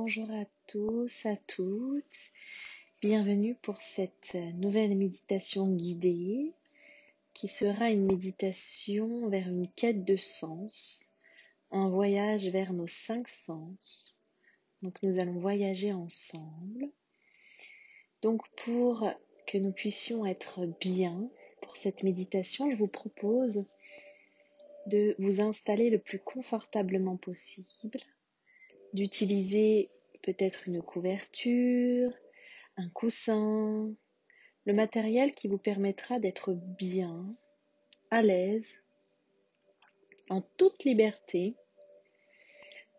Bonjour à tous, à toutes. Bienvenue pour cette nouvelle méditation guidée qui sera une méditation vers une quête de sens, un voyage vers nos cinq sens. Donc nous allons voyager ensemble. Donc pour que nous puissions être bien pour cette méditation, je vous propose de vous installer le plus confortablement possible d'utiliser peut-être une couverture, un coussin, le matériel qui vous permettra d'être bien, à l'aise, en toute liberté.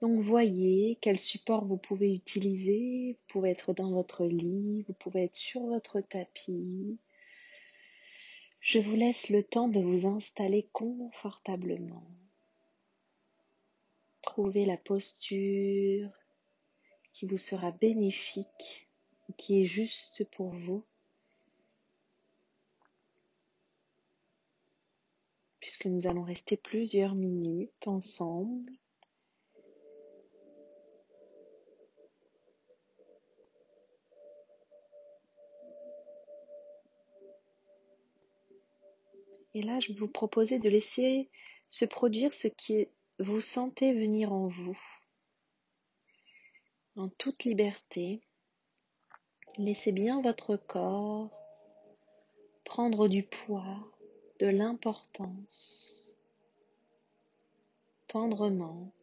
Donc voyez quel support vous pouvez utiliser. Vous pouvez être dans votre lit, vous pouvez être sur votre tapis. Je vous laisse le temps de vous installer confortablement. La posture qui vous sera bénéfique, qui est juste pour vous. Puisque nous allons rester plusieurs minutes ensemble. Et là, je vais vous proposer de laisser se produire ce qui vous sentez venir en vous, en toute liberté. Laissez bien votre corps prendre du poids, de l'importance, tendrement.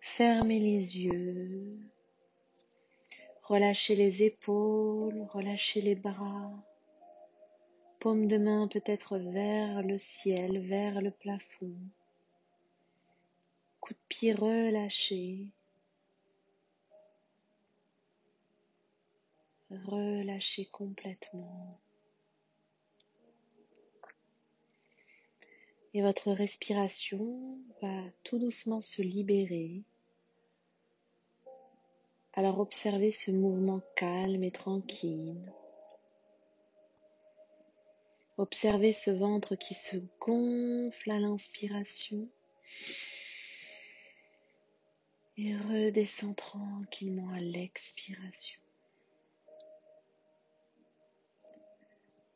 Fermez les yeux, relâchez les épaules, relâchez les bras, paume de main peut-être vers le ciel, vers le plafond. Coup de pied relâché. Relâchez complètement. Et votre respiration va tout doucement se libérer. Alors observez ce mouvement calme et tranquille. Observez ce ventre qui se gonfle à l'inspiration et redescend tranquillement à l'expiration.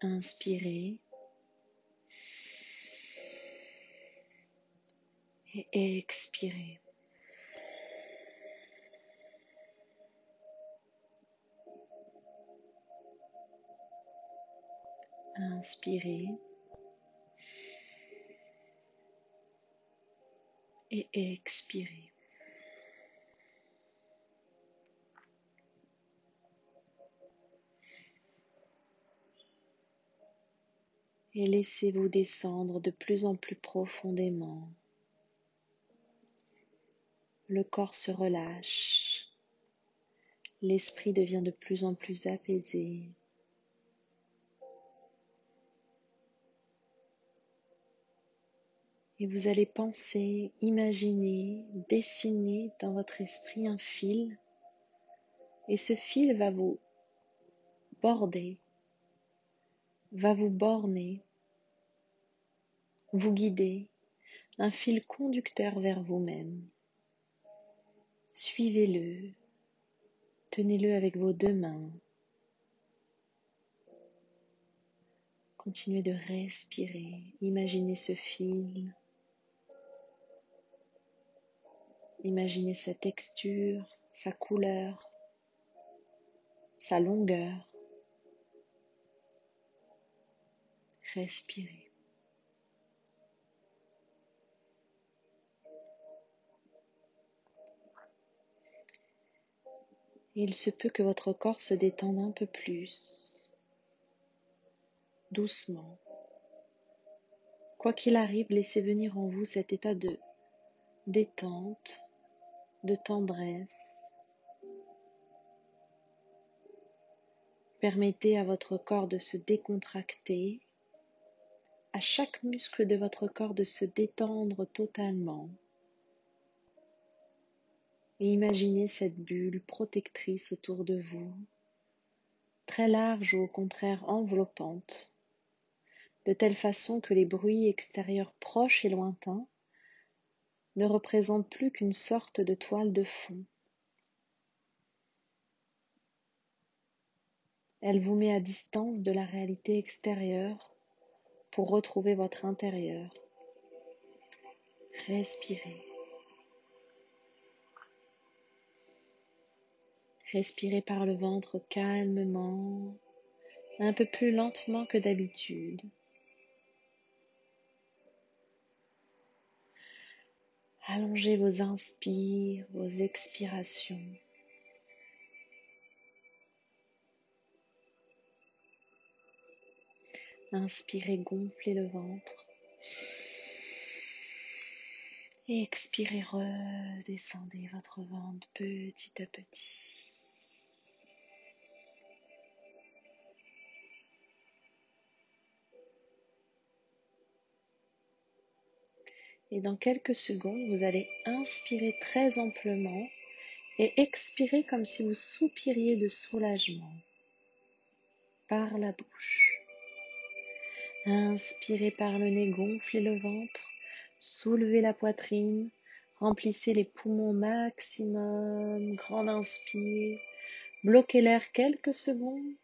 Inspirez et expirez. Inspirez et expirez. Et laissez-vous descendre de plus en plus profondément. Le corps se relâche. L'esprit devient de plus en plus apaisé. Et vous allez penser, imaginer, dessiner dans votre esprit un fil. Et ce fil va vous border, va vous borner, vous guider, un fil conducteur vers vous-même. Suivez-le, tenez-le avec vos deux mains. Continuez de respirer, imaginez ce fil Imaginez sa texture, sa couleur, sa longueur. Respirez. Il se peut que votre corps se détende un peu plus, doucement. Quoi qu'il arrive, laissez venir en vous cet état de détente, de tendresse. Permettez à votre corps de se décontracter, à chaque muscle de votre corps de se détendre totalement. Et imaginez cette bulle protectrice autour de vous, très large ou au contraire enveloppante, de telle façon que les bruits extérieurs proches et lointains ne représente plus qu'une sorte de toile de fond. Elle vous met à distance de la réalité extérieure pour retrouver votre intérieur. Respirez. Respirez par le ventre calmement, un peu plus lentement que d'habitude. Allongez vos inspires, vos expirations. Inspirez, gonflez le ventre. Expirez, redescendez votre ventre petit à petit. Et dans quelques secondes, vous allez inspirer très amplement et expirer comme si vous soupiriez de soulagement par la bouche. Inspirez par le nez, gonflez le ventre, soulevez la poitrine, remplissez les poumons maximum, grande inspire, bloquez l'air quelques secondes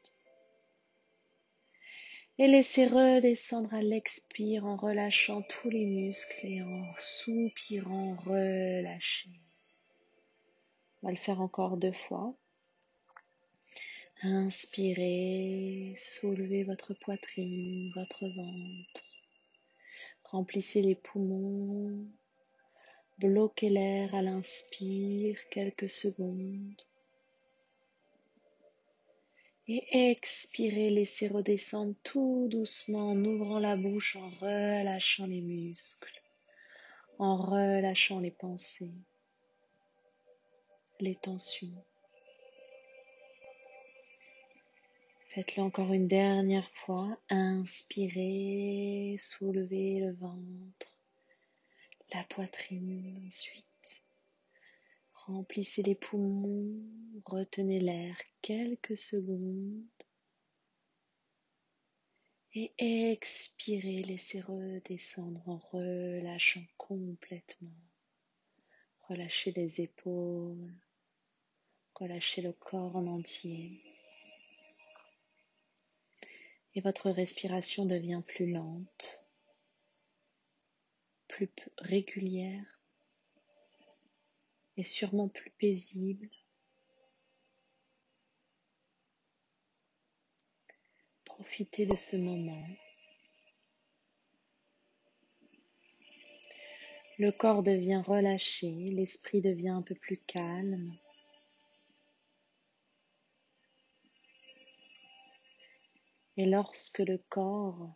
et laissez redescendre à l'expire en relâchant tous les muscles et en soupirant, relâchez. On va le faire encore deux fois. Inspirez, soulevez votre poitrine, votre ventre. Remplissez les poumons. Bloquez l'air à l'inspire quelques secondes. Et expirez, laissez redescendre tout doucement en ouvrant la bouche, en relâchant les muscles, en relâchant les pensées, les tensions. Faites-le encore une dernière fois. Inspirez, soulevez le ventre, la poitrine ensuite. Remplissez les poumons, retenez l'air quelques secondes. Et expirez, laissez redescendre en relâchant complètement. Relâchez les épaules, relâchez le corps en entier et votre respiration devient plus lente, plus régulière sûrement plus paisible. Profitez de ce moment. Le corps devient relâché, l'esprit devient un peu plus calme. Et lorsque le corps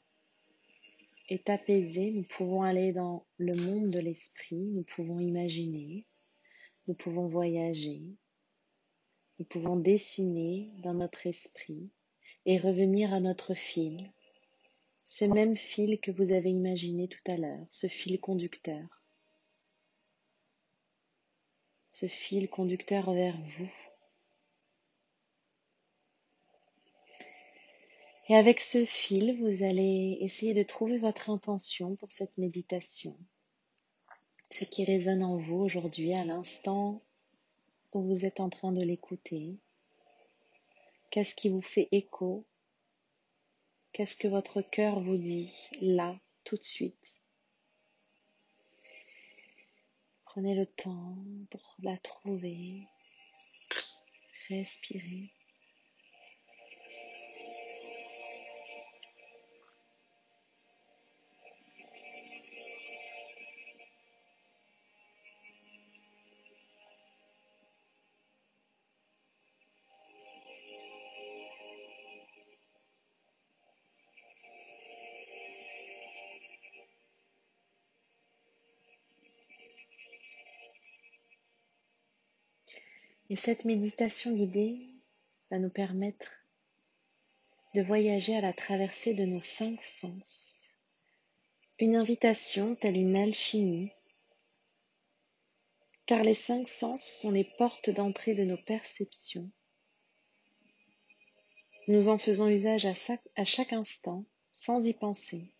est apaisé, nous pouvons aller dans le monde de l'esprit, nous pouvons imaginer, nous pouvons voyager, nous pouvons dessiner dans notre esprit et revenir à notre fil, ce même fil que vous avez imaginé tout à l'heure, ce fil conducteur, ce fil conducteur vers vous. Et avec ce fil, vous allez essayer de trouver votre intention pour cette méditation. Ce qui résonne en vous aujourd'hui à l'instant où vous êtes en train de l'écouter. Qu'est-ce qui vous fait écho? Qu'est-ce que votre cœur vous dit là, tout de suite? Prenez le temps pour la trouver. Respirez. Et cette méditation guidée va nous permettre de voyager à la traversée de nos cinq sens. Une invitation telle une alchimie, car les cinq sens sont les portes d'entrée de nos perceptions. Nous en faisons usage à, chaque instant sans y penser.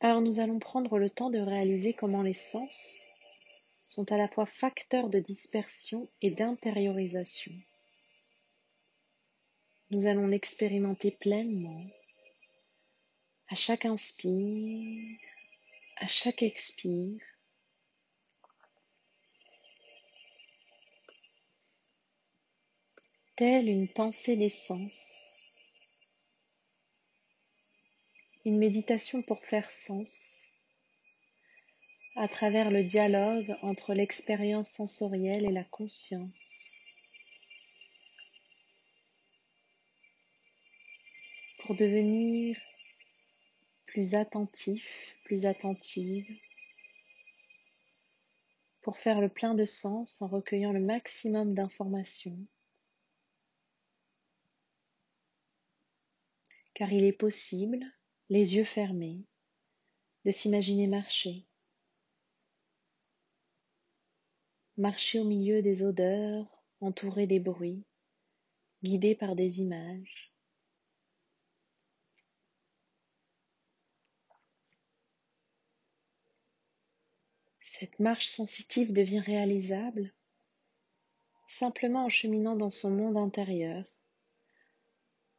Alors nous allons prendre le temps de réaliser comment les sens sont à la fois facteurs de dispersion et d'intériorisation. Nous allons l'expérimenter pleinement à chaque inspire, à chaque expire. Telle une pensée d'essence, une méditation pour faire sens à travers le dialogue entre l'expérience sensorielle et la conscience. pour devenir plus attentif, plus attentive, pour faire le plein de sens en recueillant le maximum d'informations. Car il est possible, les yeux fermés, de s'imaginer marcher. Marcher au milieu des odeurs, entouré des bruits, guidé par des images. Cette marche sensitive devient réalisable simplement en cheminant dans son monde intérieur,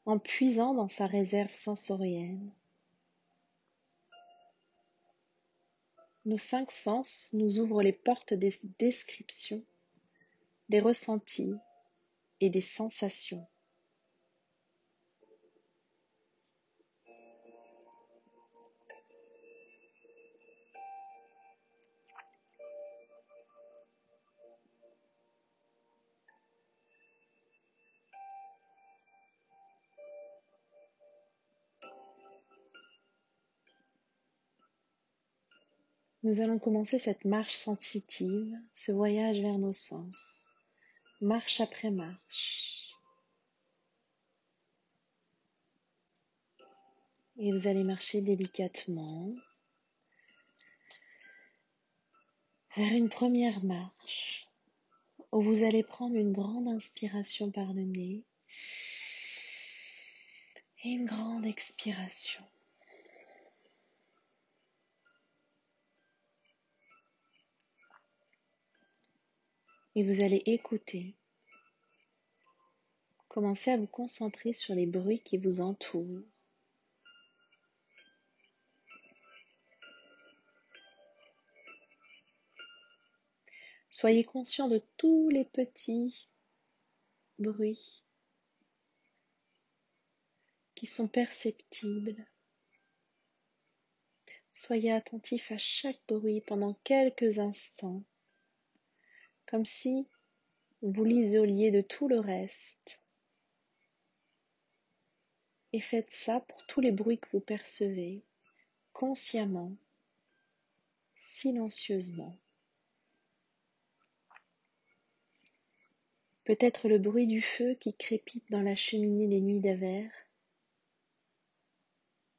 en puisant dans sa réserve sensorielle. Nos cinq sens nous ouvrent les portes des descriptions, des ressentis et des sensations. Nous allons commencer cette marche sensitive, ce voyage vers nos sens, marche après marche. Et vous allez marcher délicatement vers une première marche où vous allez prendre une grande inspiration par le nez et une grande expiration. Et vous allez écouter. Commencez à vous concentrer sur les bruits qui vous entourent. Soyez conscient de tous les petits bruits qui sont perceptibles. Soyez attentif à chaque bruit pendant quelques instants comme si vous l'isoliez de tout le reste. Et faites ça pour tous les bruits que vous percevez, consciemment, silencieusement. Peut-être le bruit du feu qui crépite dans la cheminée des nuits d'hiver,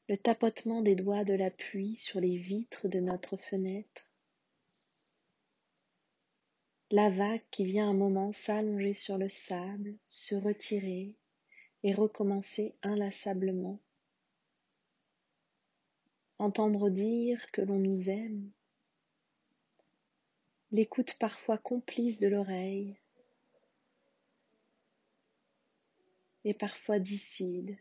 le tapotement des doigts de la pluie sur les vitres de notre fenêtre, la vague qui vient un moment s'allonger sur le sable, se retirer et recommencer inlassablement. Entendre dire que l'on nous aime, l'écoute parfois complice de l'oreille et parfois disside.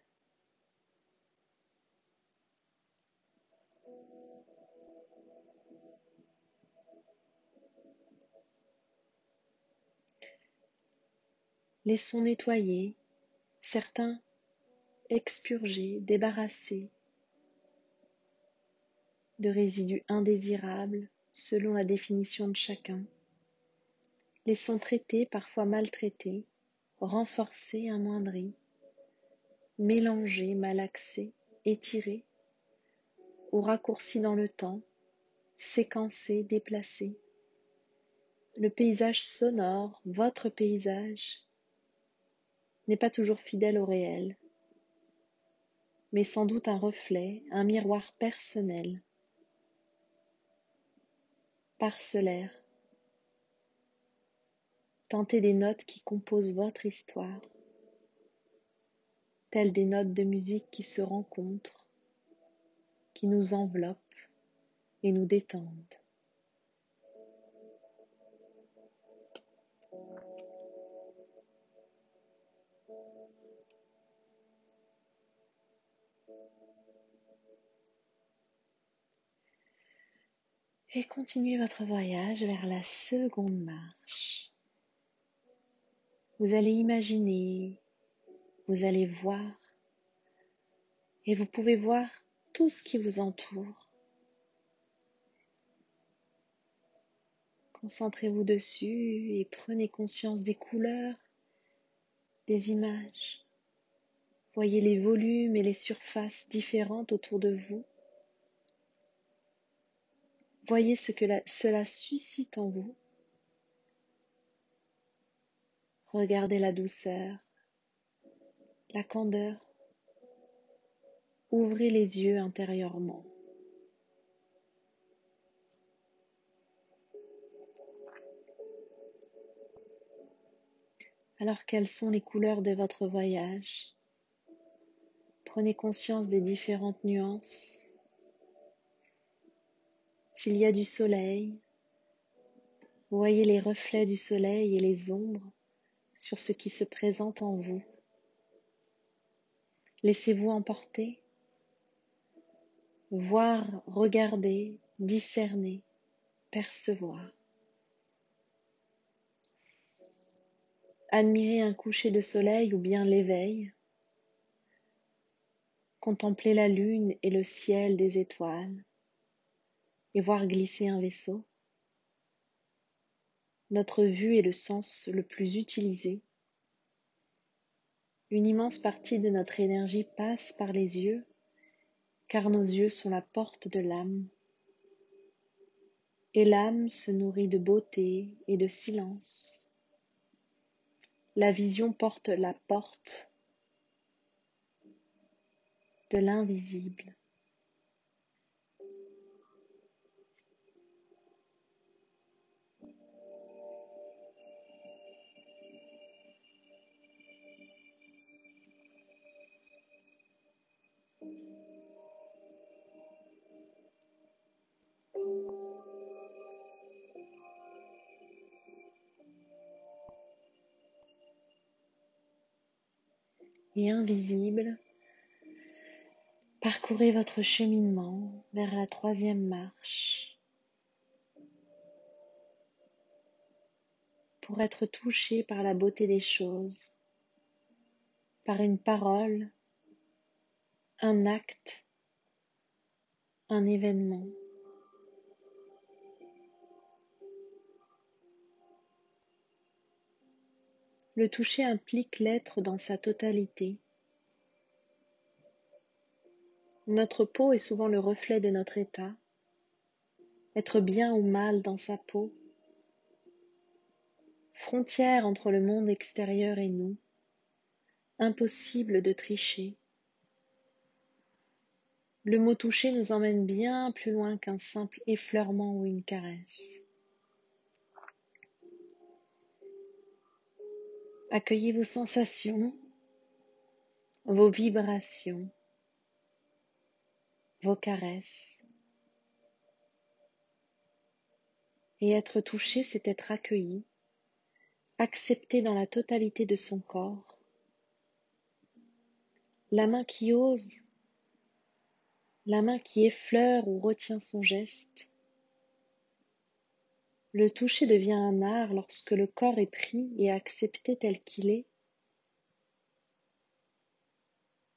Laissons nettoyer, certains expurgés, débarrassés de résidus indésirables selon la définition de chacun. Laissons traiter, parfois maltraités, renforcer, amoindris, mélanger, malaxés, étirés, ou raccourcis dans le temps, séquencés, déplacés. Le paysage sonore, votre paysage, n'est pas toujours fidèle au réel, mais sans doute un reflet, un miroir personnel, parcellaire. Tentez des notes qui composent votre histoire, telles des notes de musique qui se rencontrent, qui nous enveloppent, et nous détendent. Et continuez votre voyage vers la seconde marche. Vous allez imaginer, vous allez voir, et vous pouvez voir tout ce qui vous entoure. Concentrez-vous dessus et prenez conscience des couleurs, des images. Voyez les volumes et les surfaces différentes autour de vous. Voyez ce que cela suscite en vous. Regardez la douceur, la candeur. Ouvrez les yeux intérieurement. Alors quelles sont les couleurs de votre voyage? Prenez conscience des différentes nuances s'il y a du soleil, voyez les reflets du soleil et les ombres sur ce qui se présente en vous. Laissez-vous emporter, voir, regarder, discerner, percevoir. Admirez un coucher de soleil ou bien l'éveil. Contemplez la lune et le ciel des étoiles voir glisser un vaisseau. Notre vue est le sens le plus utilisé. Une immense partie de notre énergie passe par les yeux, car nos yeux sont la porte de l'âme. Et l'âme se nourrit de beauté et de silence. La vision porte la porte de l'invisible. Invisible, parcourez votre cheminement vers la troisième marche pour être touché par la beauté des choses, par une parole, un acte, un événement. Le toucher implique l'être dans sa totalité. Notre peau est souvent le reflet de notre état. Être bien ou mal dans sa peau. Frontière entre le monde extérieur et nous. Impossible de tricher. Le mot toucher nous emmène bien plus loin qu'un simple effleurement ou une caresse. Accueillez vos sensations, vos vibrations, vos caresses. Et être touché, c'est être accueilli, accepté dans la totalité de son corps. La main qui ose, la main qui effleure ou retient son geste, le toucher devient un art lorsque le corps est pris et accepté tel qu'il est.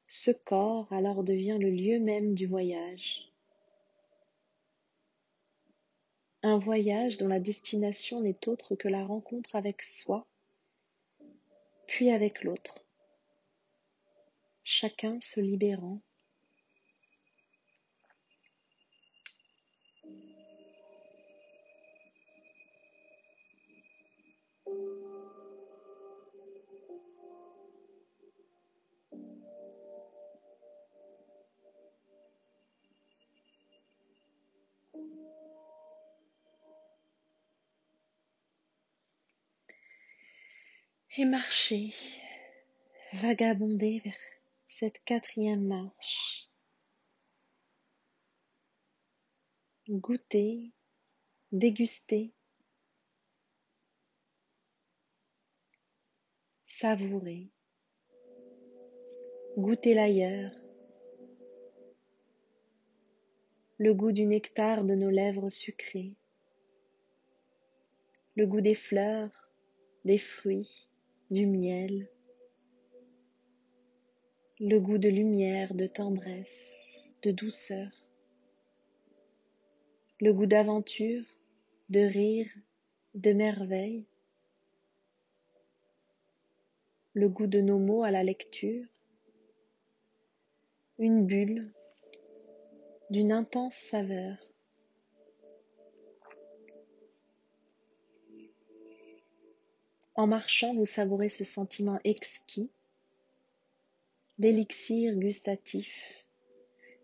Ce corps alors devient le lieu même du voyage. Un voyage dont la destination n'est autre que la rencontre avec soi, puis avec l'autre, chacun se libérant et marcher, vagabonder vers cette quatrième marche. goûter, déguster, savourer, goûter l'ailleurs, le goût du nectar de nos lèvres sucrées, le goût des fleurs, des fruits, du miel, le goût de lumière, de tendresse, de douceur, le goût d'aventure, de rire, de merveille, le goût de nos mots à la lecture, une bulle d'une intense saveur. En marchant, vous savourez ce sentiment exquis, l'élixir gustatif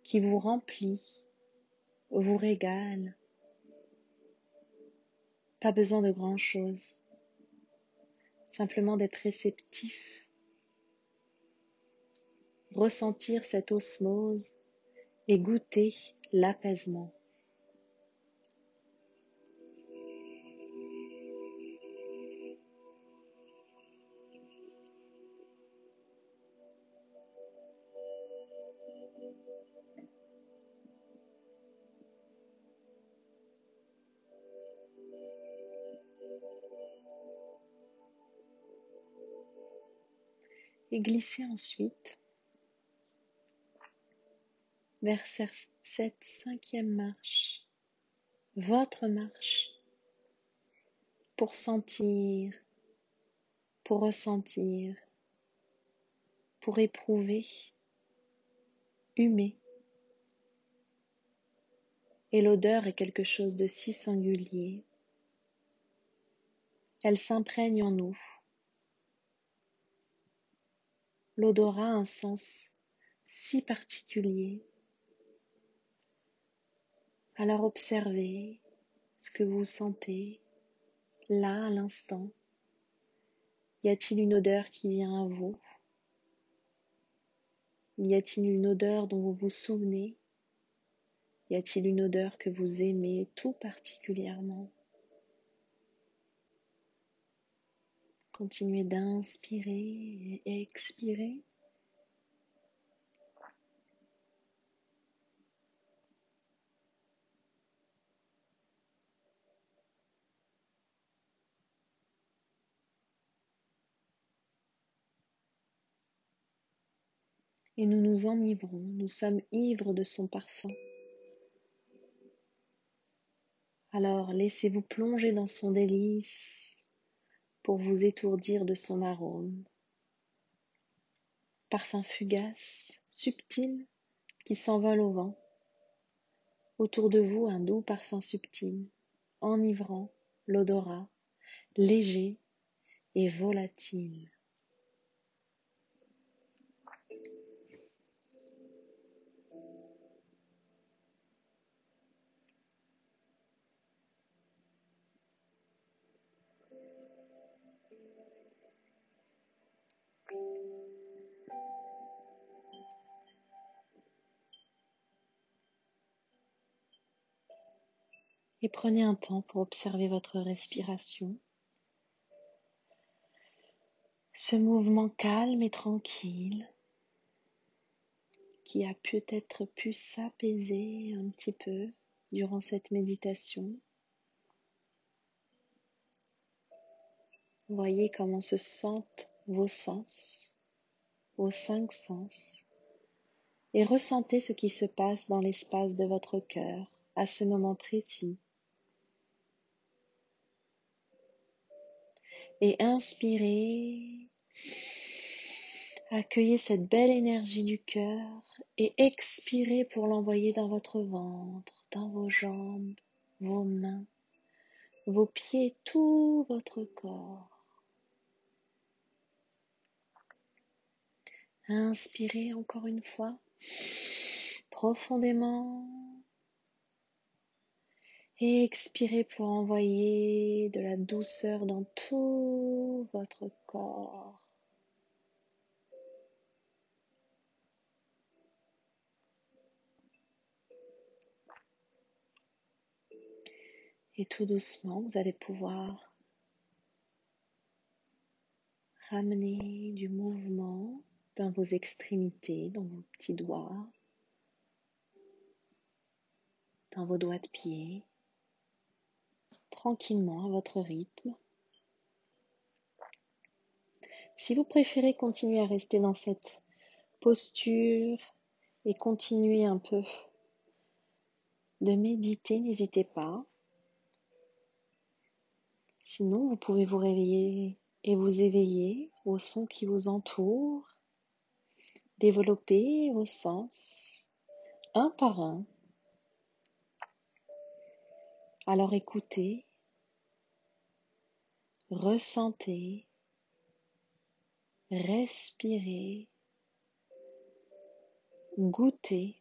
qui vous remplit, vous régale. Pas besoin de grand-chose, simplement d'être réceptif, ressentir cette osmose et goûter l'apaisement. Et glissez ensuite vers cette cinquième marche, votre marche, pour sentir, pour ressentir, pour éprouver, humer. Et l'odeur est quelque chose de si singulier. Elle s'imprègne en nous. L'odorat a un sens si particulier. Alors observez ce que vous sentez là à l'instant. Y a-t-il une odeur qui vient à vous? Y a-t-il une odeur dont vous vous souvenez? Y a-t-il une odeur que vous aimez tout particulièrement? Continuez d'inspirer et expirer. Et nous nous enivrons, nous sommes ivres de son parfum. Alors laissez-vous plonger dans son délice pour vous étourdir de son arôme. Parfum fugace, subtil, qui s'envole au vent. Autour de vous, un doux parfum subtil, enivrant l'odorat, léger et volatile. Et prenez un temps pour observer votre respiration. Ce mouvement calme et tranquille qui a peut-être pu s'apaiser un petit peu durant cette méditation. Voyez comment se sentent vos sens, vos cinq sens, et ressentez ce qui se passe dans l'espace de votre cœur à ce moment précis. Et inspirez. Accueillez cette belle énergie du cœur et expirez pour l'envoyer dans votre ventre, dans vos jambes, vos mains, vos pieds, tout votre corps. Inspirez encore une fois profondément expirez pour envoyer de la douceur dans tout votre corps. Et tout doucement, vous allez pouvoir ramener du mouvement dans vos extrémités, dans vos petits doigts, dans vos doigts de pied, tranquillement à votre rythme. Si vous préférez continuer à rester dans cette posture et continuer un peu de méditer, n'hésitez pas. Sinon, vous pouvez vous réveiller et vous éveiller aux sons qui vous entourent, développer vos sens un par un. Alors écoutez, ressentez, respirez, goûtez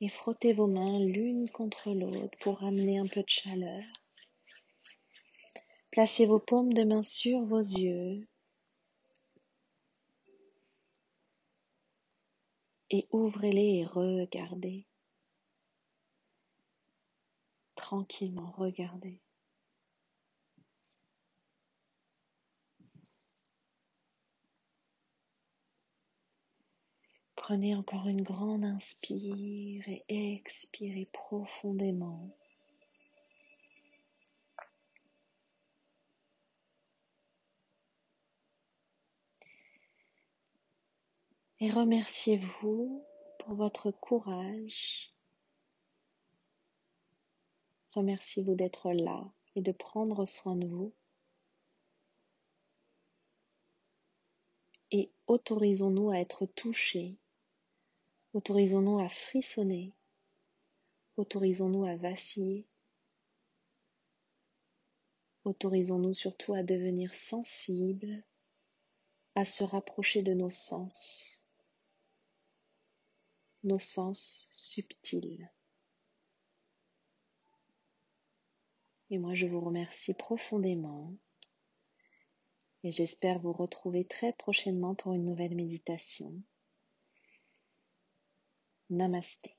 et frottez vos mains l'une contre l'autre pour amener un peu de chaleur. Placez vos paumes de main sur vos yeux et ouvrez-les et regardez. Tranquillement, regardez. Prenez encore une grande inspire et expirez profondément. Et remerciez-vous pour votre courage. Remerciez-vous d'être là et de prendre soin de vous. Et autorisons-nous à être touchés Autorisons-nous à frissonner. Autorisons-nous à vaciller. Autorisons-nous surtout à devenir sensibles, à se rapprocher de nos sens, nos sens subtils. Et moi, je vous remercie profondément et j'espère vous retrouver très prochainement pour une nouvelle méditation. Namaste.